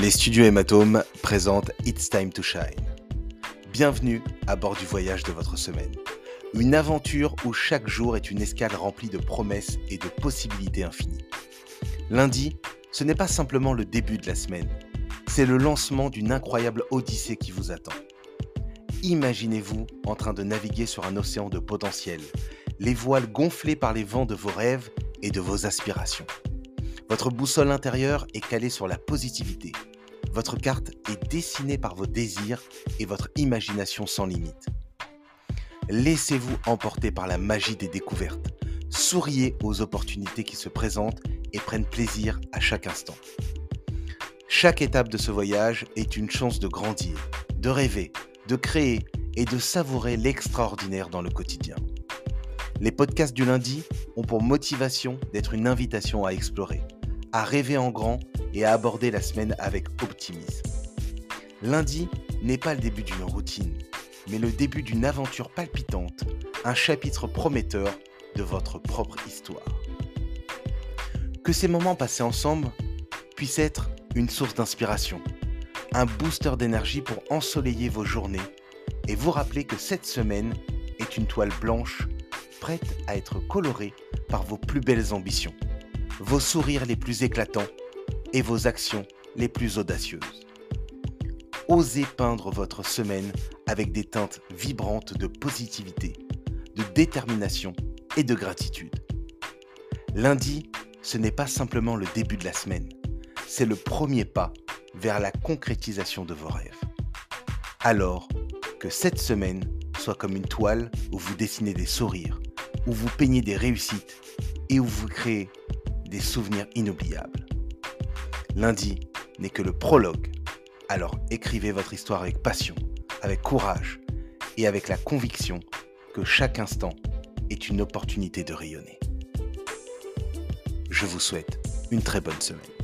Les studios Hématome présentent It's Time to Shine. Bienvenue à bord du voyage de votre semaine. Une aventure où chaque jour est une escale remplie de promesses et de possibilités infinies. Lundi, ce n'est pas simplement le début de la semaine, c'est le lancement d'une incroyable odyssée qui vous attend. Imaginez-vous en train de naviguer sur un océan de potentiel, les voiles gonflées par les vents de vos rêves et de vos aspirations. Votre boussole intérieure est calée sur la positivité. Votre carte est dessinée par vos désirs et votre imagination sans limite. Laissez-vous emporter par la magie des découvertes. Souriez aux opportunités qui se présentent et prennent plaisir à chaque instant. Chaque étape de ce voyage est une chance de grandir, de rêver, de créer et de savourer l'extraordinaire dans le quotidien. Les podcasts du lundi ont pour motivation d'être une invitation à explorer, à rêver en grand et à aborder la semaine avec optimisme. Lundi n'est pas le début d'une routine, mais le début d'une aventure palpitante, un chapitre prometteur de votre propre histoire. Que ces moments passés ensemble puissent être une source d'inspiration, un booster d'énergie pour ensoleiller vos journées et vous rappeler que cette semaine est une toile blanche prête à être colorée par vos plus belles ambitions vos sourires les plus éclatants et vos actions les plus audacieuses. Osez peindre votre semaine avec des teintes vibrantes de positivité, de détermination et de gratitude. Lundi, ce n'est pas simplement le début de la semaine, c'est le premier pas vers la concrétisation de vos rêves. Alors, que cette semaine soit comme une toile où vous dessinez des sourires, où vous peignez des réussites et où vous créez des souvenirs inoubliables. Lundi n'est que le prologue, alors écrivez votre histoire avec passion, avec courage et avec la conviction que chaque instant est une opportunité de rayonner. Je vous souhaite une très bonne semaine.